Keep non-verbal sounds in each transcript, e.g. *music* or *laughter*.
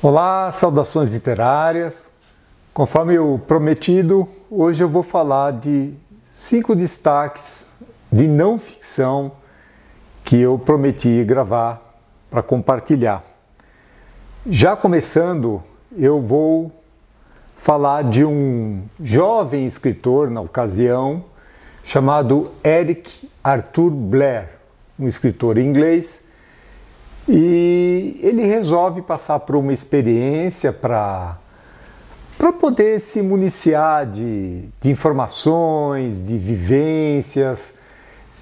Olá, saudações literárias. Conforme o prometido, hoje eu vou falar de cinco destaques de não ficção que eu prometi gravar para compartilhar. Já começando, eu vou falar de um jovem escritor na ocasião chamado Eric Arthur Blair, um escritor inglês e ele resolve passar por uma experiência para para poder se municiar de, de informações, de vivências,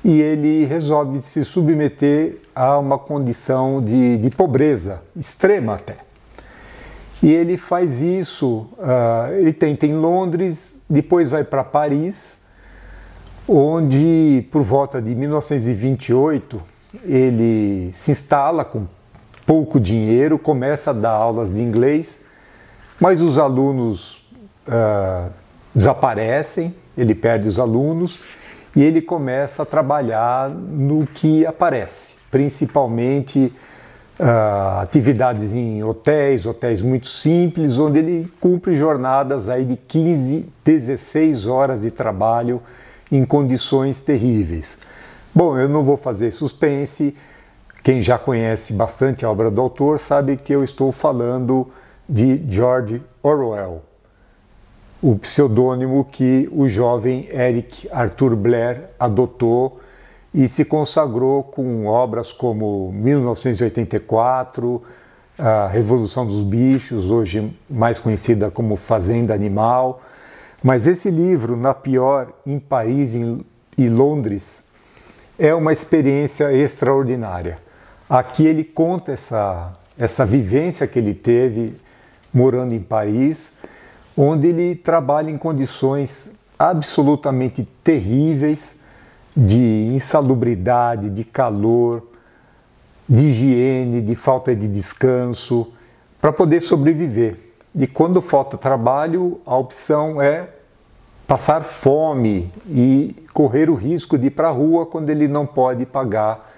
e ele resolve se submeter a uma condição de, de pobreza extrema até. E ele faz isso, uh, ele tenta em Londres, depois vai para Paris, onde por volta de 1928 ele se instala com pouco dinheiro, começa a dar aulas de inglês, mas os alunos uh, desaparecem, ele perde os alunos e ele começa a trabalhar no que aparece, principalmente uh, atividades em hotéis, hotéis muito simples, onde ele cumpre jornadas aí de 15, 16 horas de trabalho em condições terríveis. Bom, eu não vou fazer suspense. Quem já conhece bastante a obra do autor sabe que eu estou falando de George Orwell, o pseudônimo que o jovem Eric Arthur Blair adotou e se consagrou com obras como 1984, a Revolução dos Bichos, hoje mais conhecida como Fazenda Animal. Mas esse livro, Na Pior, em Paris e Londres, é uma experiência extraordinária. Aqui ele conta essa, essa vivência que ele teve morando em Paris, onde ele trabalha em condições absolutamente terríveis de insalubridade, de calor, de higiene, de falta de descanso, para poder sobreviver. E quando falta trabalho, a opção é passar fome e correr o risco de ir para a rua quando ele não pode pagar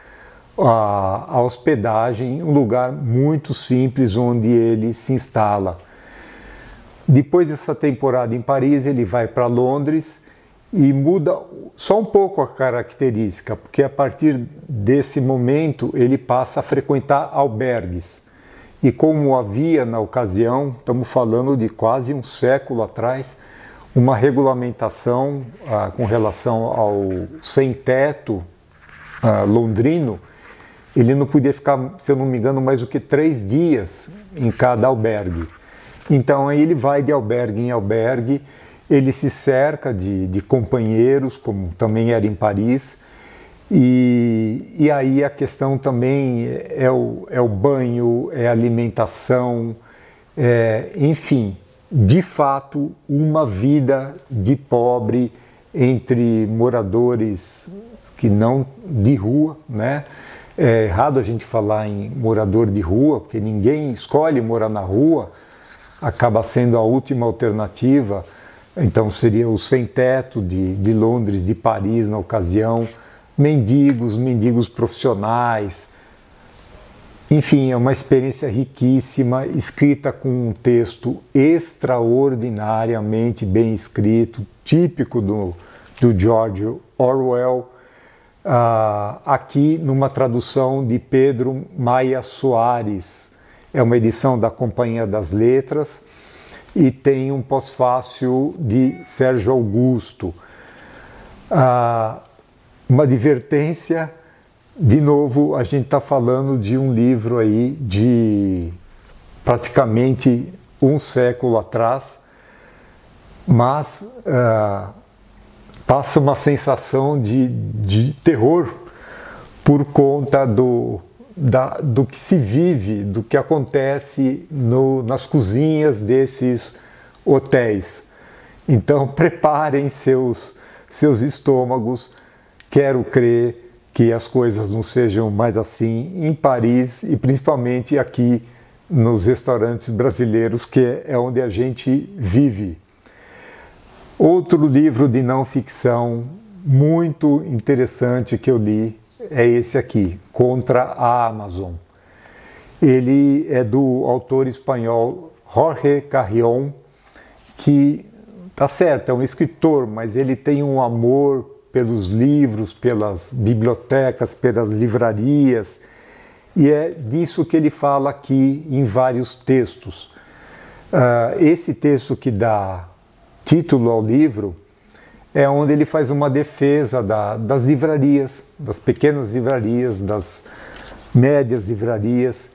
a, a hospedagem, um lugar muito simples onde ele se instala. Depois dessa temporada em Paris, ele vai para Londres e muda só um pouco a característica, porque a partir desse momento ele passa a frequentar albergues. E como havia na ocasião, estamos falando de quase um século atrás, uma regulamentação ah, com relação ao sem-teto ah, londrino, ele não podia ficar, se eu não me engano, mais do que três dias em cada albergue. Então aí ele vai de albergue em albergue, ele se cerca de, de companheiros, como também era em Paris, e, e aí a questão também é o, é o banho, é a alimentação, é, enfim, de fato uma vida de pobre entre moradores que não de rua, né? É errado a gente falar em morador de rua, porque ninguém escolhe morar na rua, acaba sendo a última alternativa. Então seria o sem-teto de, de Londres, de Paris na ocasião, mendigos, mendigos profissionais, enfim, é uma experiência riquíssima, escrita com um texto extraordinariamente bem escrito, típico do, do George Orwell, uh, aqui numa tradução de Pedro Maia Soares. É uma edição da Companhia das Letras e tem um pós-fácil de Sérgio Augusto. Uh, uma advertência de novo, a gente está falando de um livro aí de praticamente um século atrás, mas uh, passa uma sensação de, de terror por conta do, da, do que se vive, do que acontece no, nas cozinhas desses hotéis. Então, *laughs* preparem seus, seus estômagos, quero crer que as coisas não sejam mais assim em Paris e principalmente aqui nos restaurantes brasileiros, que é onde a gente vive. Outro livro de não ficção muito interessante que eu li é esse aqui, Contra a Amazon. Ele é do autor espanhol Jorge Carrion, que tá certo, é um escritor, mas ele tem um amor pelos livros, pelas bibliotecas, pelas livrarias, e é disso que ele fala aqui em vários textos. Uh, esse texto que dá título ao livro é onde ele faz uma defesa da, das livrarias, das pequenas livrarias, das médias livrarias.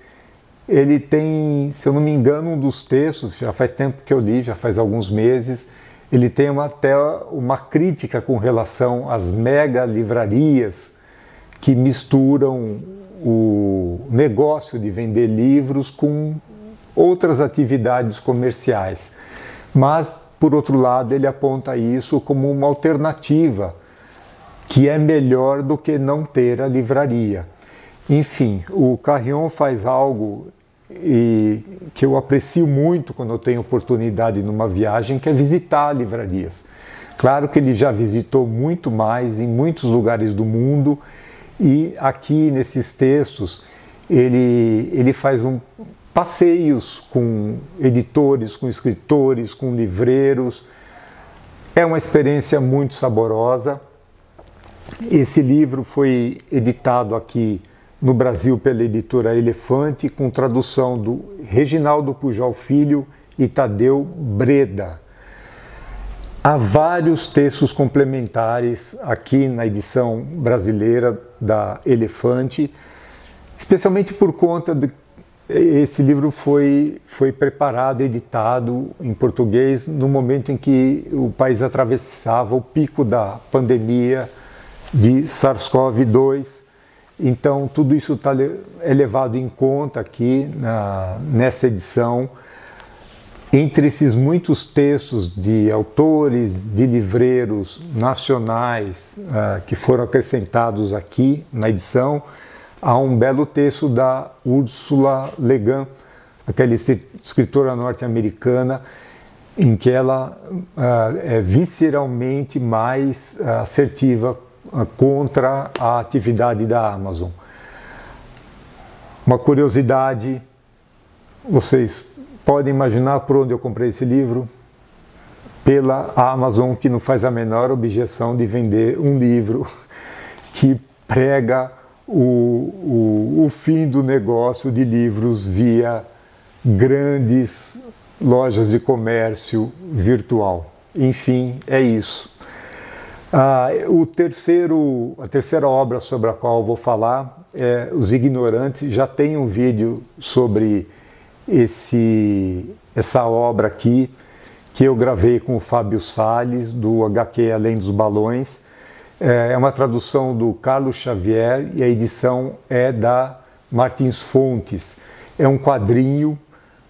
Ele tem, se eu não me engano, um dos textos, já faz tempo que eu li, já faz alguns meses, ele tem uma, até uma crítica com relação às mega livrarias que misturam o negócio de vender livros com outras atividades comerciais. Mas, por outro lado, ele aponta isso como uma alternativa que é melhor do que não ter a livraria. Enfim, o Carrion faz algo e que eu aprecio muito quando eu tenho oportunidade numa viagem, que é visitar livrarias. Claro que ele já visitou muito mais em muitos lugares do mundo e aqui nesses textos ele, ele faz um, passeios com editores, com escritores, com livreiros. É uma experiência muito saborosa. Esse livro foi editado aqui no Brasil pela editora Elefante, com tradução do Reginaldo Pujol Filho e Tadeu Breda. Há vários textos complementares aqui na edição brasileira da Elefante, especialmente por conta de esse livro foi, foi preparado, editado em português no momento em que o país atravessava o pico da pandemia de SARS-CoV-2. Então, tudo isso tá, é levado em conta aqui na, nessa edição. Entre esses muitos textos de autores, de livreiros nacionais uh, que foram acrescentados aqui na edição, há um belo texto da Ursula Le Guin, aquela escritora norte-americana, em que ela uh, é visceralmente mais uh, assertiva contra a atividade da Amazon. Uma curiosidade, vocês podem imaginar por onde eu comprei esse livro? Pela Amazon, que não faz a menor objeção de vender um livro *laughs* que prega o, o, o fim do negócio de livros via grandes lojas de comércio virtual. Enfim, é isso. Ah, o terceiro, a terceira obra sobre a qual vou falar é Os Ignorantes. Já tem um vídeo sobre esse, essa obra aqui que eu gravei com o Fábio Sales do HQ Além dos Balões. É, é uma tradução do Carlos Xavier e a edição é da Martins Fontes. É um quadrinho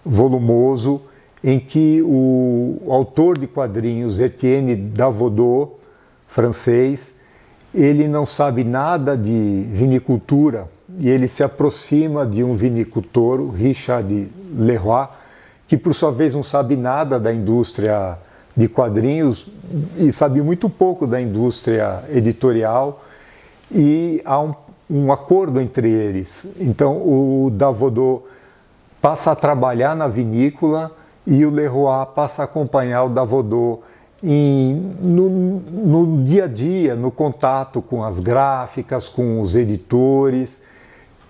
volumoso em que o autor de quadrinhos, Etienne Davodeau, francês, ele não sabe nada de vinicultura e ele se aproxima de um vinicultor, Richard Leroy, que por sua vez não sabe nada da indústria de quadrinhos e sabia muito pouco da indústria editorial e há um, um acordo entre eles. Então o Davodô passa a trabalhar na vinícola e o Leroy passa a acompanhar o Davodô em, no, no dia a dia, no contato com as gráficas, com os editores.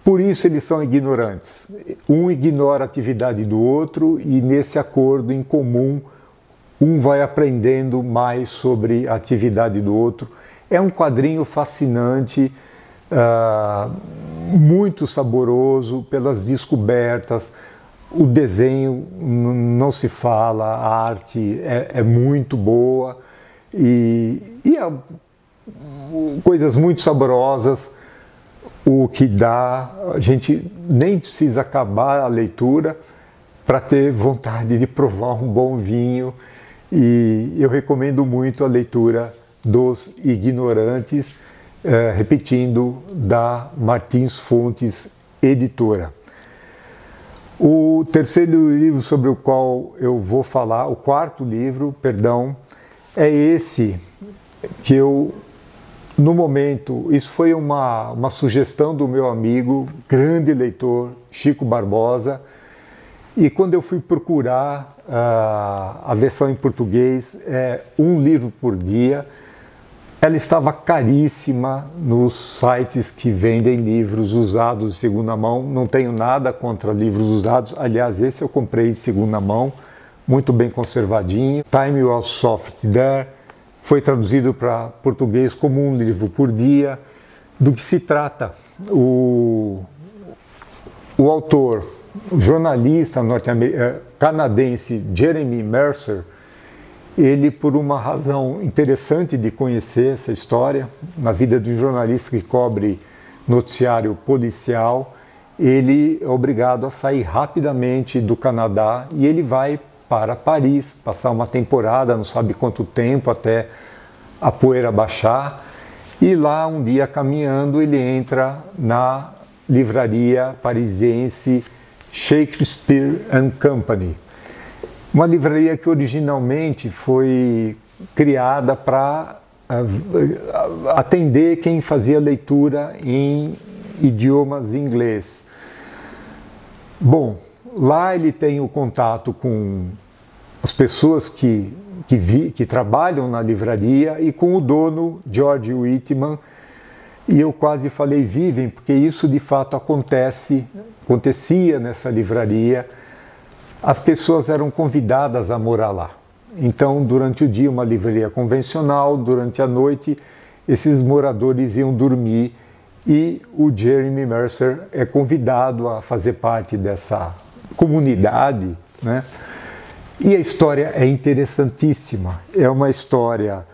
Por isso eles são ignorantes. Um ignora a atividade do outro e nesse acordo em comum um vai aprendendo mais sobre a atividade do outro. É um quadrinho fascinante, uh, muito saboroso pelas descobertas. O desenho não se fala, a arte é, é muito boa e, e é, coisas muito saborosas. O que dá, a gente nem precisa acabar a leitura para ter vontade de provar um bom vinho e eu recomendo muito a leitura dos Ignorantes, eh, repetindo, da Martins Fontes Editora. O terceiro livro sobre o qual eu vou falar, o quarto livro, perdão, é esse que eu, no momento, isso foi uma, uma sugestão do meu amigo, grande leitor, Chico Barbosa. E quando eu fui procurar uh, a versão em português, é um livro por dia, ela estava caríssima nos sites que vendem livros usados de segunda mão. Não tenho nada contra livros usados. Aliás, esse eu comprei de segunda mão, muito bem conservadinho. Time Was Soft There foi traduzido para português como um livro por dia. Do que se trata? O, o autor, o jornalista eh, canadense Jeremy Mercer, ele, por uma razão interessante de conhecer essa história, na vida de um jornalista que cobre noticiário policial, ele é obrigado a sair rapidamente do Canadá e ele vai para Paris, passar uma temporada, não sabe quanto tempo, até a poeira baixar. E lá, um dia caminhando, ele entra na livraria parisiense Shakespeare and Company uma livraria que originalmente foi criada para ah, atender quem fazia leitura em idiomas inglês. Bom, lá ele tem o contato com as pessoas que, que, vi, que trabalham na livraria e com o dono, George Whitman, e eu quase falei vivem, porque isso de fato acontece, acontecia nessa livraria as pessoas eram convidadas a morar lá. Então, durante o dia, uma livraria convencional, durante a noite, esses moradores iam dormir e o Jeremy Mercer é convidado a fazer parte dessa comunidade, né? E a história é interessantíssima. É uma história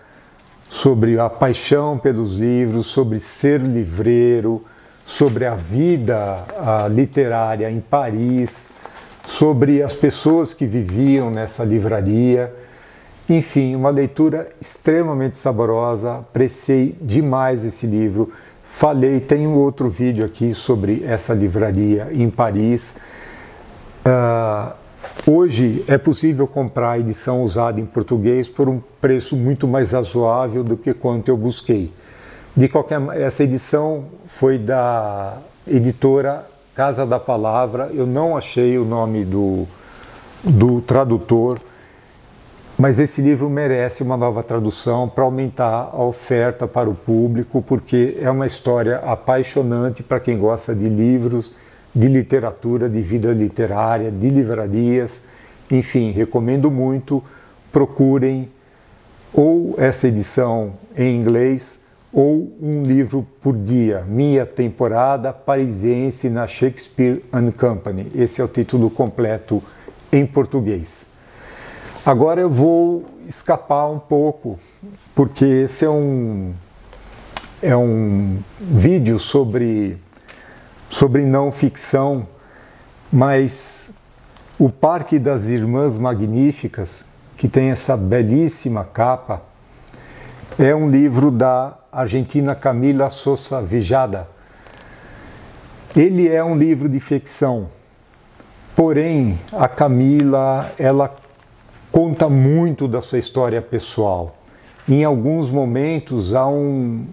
sobre a paixão pelos livros, sobre ser livreiro, sobre a vida a literária em Paris, sobre as pessoas que viviam nessa livraria. Enfim, uma leitura extremamente saborosa, apreciei demais esse livro. Falei, tem um outro vídeo aqui sobre essa livraria em Paris. Uh, hoje é possível comprar a edição usada em português por um preço muito mais razoável do que quanto eu busquei. De qualquer essa edição foi da editora Casa da Palavra, eu não achei o nome do, do tradutor, mas esse livro merece uma nova tradução para aumentar a oferta para o público, porque é uma história apaixonante para quem gosta de livros, de literatura, de vida literária, de livrarias. Enfim, recomendo muito. Procurem ou essa edição em inglês ou um livro por dia, Minha Temporada Parisiense na Shakespeare and Company. Esse é o título completo em português. Agora eu vou escapar um pouco, porque esse é um, é um vídeo sobre, sobre não ficção, mas o Parque das Irmãs Magníficas, que tem essa belíssima capa, é um livro da argentina Camila Sosa Vijada. Ele é um livro de ficção, porém a Camila ela conta muito da sua história pessoal. Em alguns momentos há um,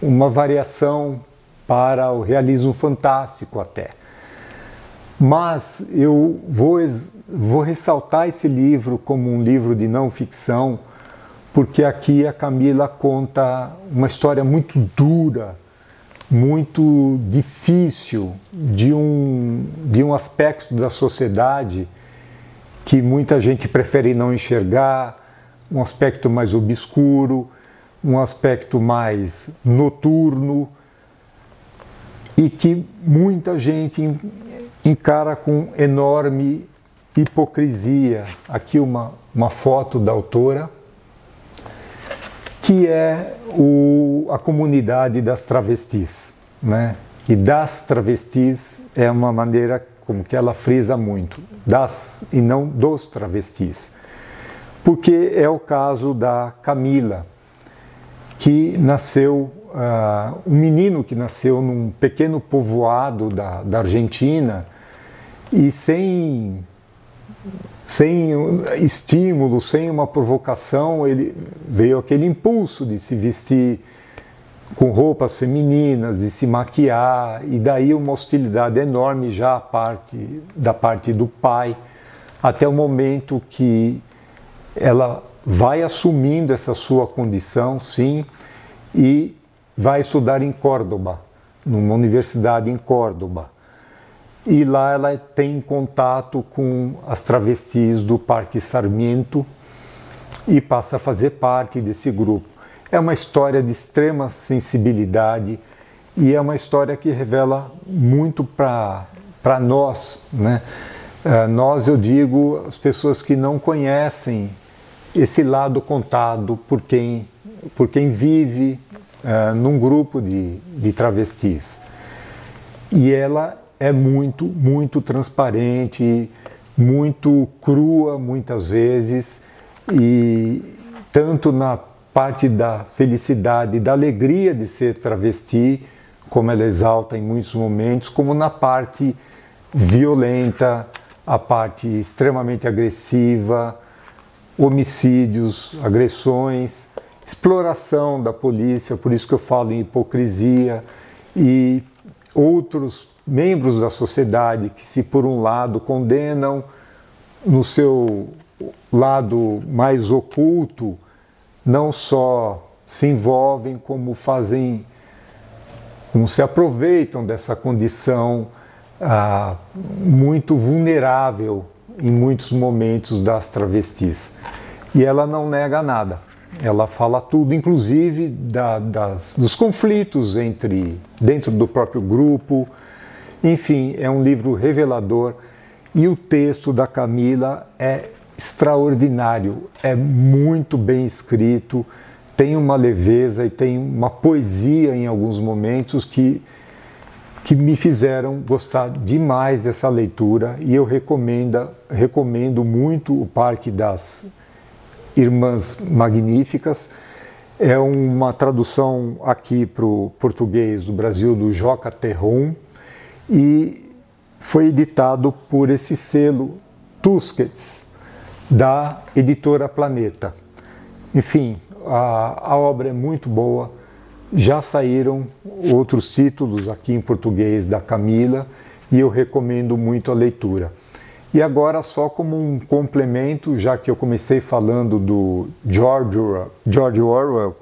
uma variação para o realismo fantástico até. Mas eu vou, vou ressaltar esse livro como um livro de não ficção porque aqui a Camila conta uma história muito dura, muito difícil de um, de um aspecto da sociedade que muita gente prefere não enxergar, um aspecto mais obscuro, um aspecto mais noturno e que muita gente encara com enorme hipocrisia. Aqui uma, uma foto da autora que é o, a comunidade das travestis. Né? E das travestis é uma maneira como que ela frisa muito, das e não dos travestis. Porque é o caso da Camila, que nasceu, uh, um menino que nasceu num pequeno povoado da, da Argentina e sem sem estímulo, sem uma provocação, ele veio aquele impulso de se vestir com roupas femininas, de se maquiar, e daí uma hostilidade enorme já parte, da parte do pai, até o momento que ela vai assumindo essa sua condição, sim, e vai estudar em Córdoba, numa universidade em Córdoba. E lá ela tem contato com as travestis do Parque Sarmiento e passa a fazer parte desse grupo. É uma história de extrema sensibilidade e é uma história que revela muito para nós, né? Uh, nós, eu digo, as pessoas que não conhecem esse lado contado por quem, por quem vive uh, num grupo de, de travestis. E ela é muito, muito transparente, muito crua muitas vezes, e tanto na parte da felicidade, da alegria de ser travesti, como ela exalta em muitos momentos, como na parte violenta, a parte extremamente agressiva, homicídios, agressões, exploração da polícia, por isso que eu falo em hipocrisia, e outros membros da sociedade que, se por um lado condenam no seu lado mais oculto não só se envolvem, como fazem, como se aproveitam dessa condição ah, muito vulnerável em muitos momentos das travestis. E ela não nega nada. Ela fala tudo, inclusive da, das, dos conflitos entre dentro do próprio grupo. Enfim, é um livro revelador e o texto da Camila é extraordinário, é muito bem escrito, tem uma leveza e tem uma poesia em alguns momentos que, que me fizeram gostar demais dessa leitura e eu recomendo, recomendo muito o Parque das Irmãs Magníficas. É uma tradução aqui para o português do Brasil do Joca Terron e foi editado por esse selo Tusquets da editora Planeta. Enfim, a, a obra é muito boa. Já saíram outros títulos aqui em português da Camila e eu recomendo muito a leitura. E agora, só como um complemento, já que eu comecei falando do George, George Orwell,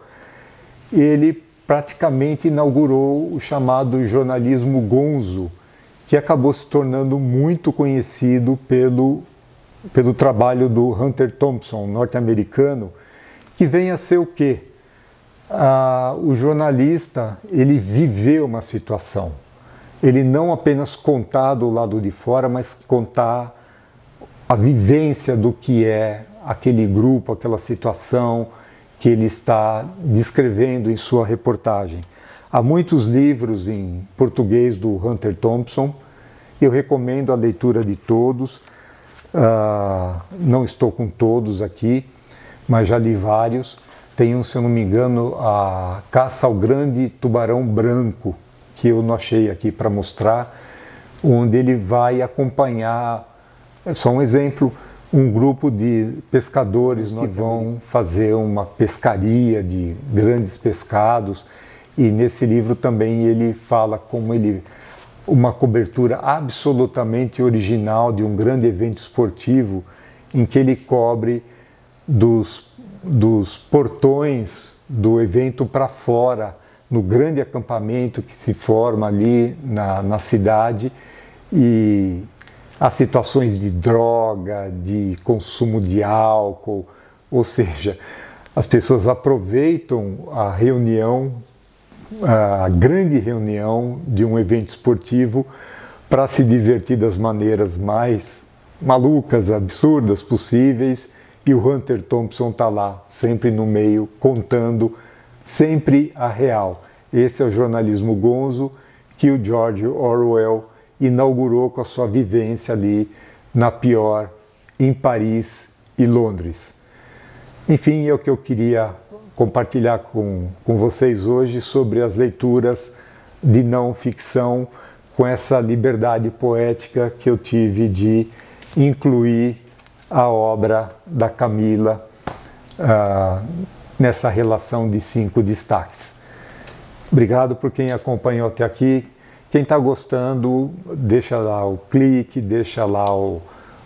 ele praticamente inaugurou o chamado jornalismo gonzo, que acabou se tornando muito conhecido pelo pelo trabalho do Hunter Thompson, norte-americano, que vem a ser o quê? Ah, o jornalista ele viveu uma situação. Ele não apenas contar do lado de fora, mas contar a vivência do que é aquele grupo, aquela situação que ele está descrevendo em sua reportagem. Há muitos livros em português do Hunter Thompson. Eu recomendo a leitura de todos. Uh, não estou com todos aqui, mas já li vários. Tem um, se eu não me engano, a Caça ao Grande Tubarão Branco, que eu não achei aqui para mostrar, onde ele vai acompanhar, é só um exemplo, um grupo de pescadores que vão fazer uma pescaria de grandes pescados. E nesse livro também ele fala como ele uma cobertura absolutamente original de um grande evento esportivo em que ele cobre dos, dos portões do evento para fora, no grande acampamento que se forma ali na, na cidade e as situações de droga, de consumo de álcool, ou seja, as pessoas aproveitam a reunião a grande reunião de um evento esportivo para se divertir das maneiras mais malucas, absurdas possíveis, e o Hunter Thompson está lá, sempre no meio, contando sempre a real. Esse é o jornalismo gonzo que o George Orwell inaugurou com a sua vivência ali na pior, em Paris e Londres. Enfim, é o que eu queria compartilhar com, com vocês hoje sobre as leituras de não ficção, com essa liberdade poética que eu tive de incluir a obra da Camila uh, nessa relação de cinco destaques. Obrigado por quem acompanhou até aqui. Quem está gostando, deixa lá o clique, deixa lá o,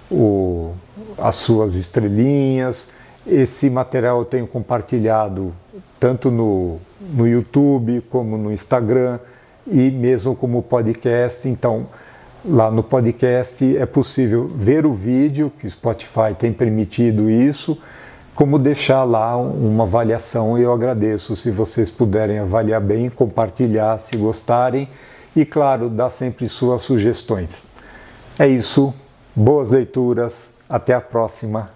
o, as suas estrelinhas. Esse material eu tenho compartilhado tanto no, no YouTube como no Instagram e mesmo como podcast. Então, lá no podcast é possível ver o vídeo, que o Spotify tem permitido isso, como deixar lá uma avaliação. Eu agradeço se vocês puderem avaliar bem, compartilhar se gostarem e, claro, dar sempre suas sugestões. É isso, boas leituras, até a próxima.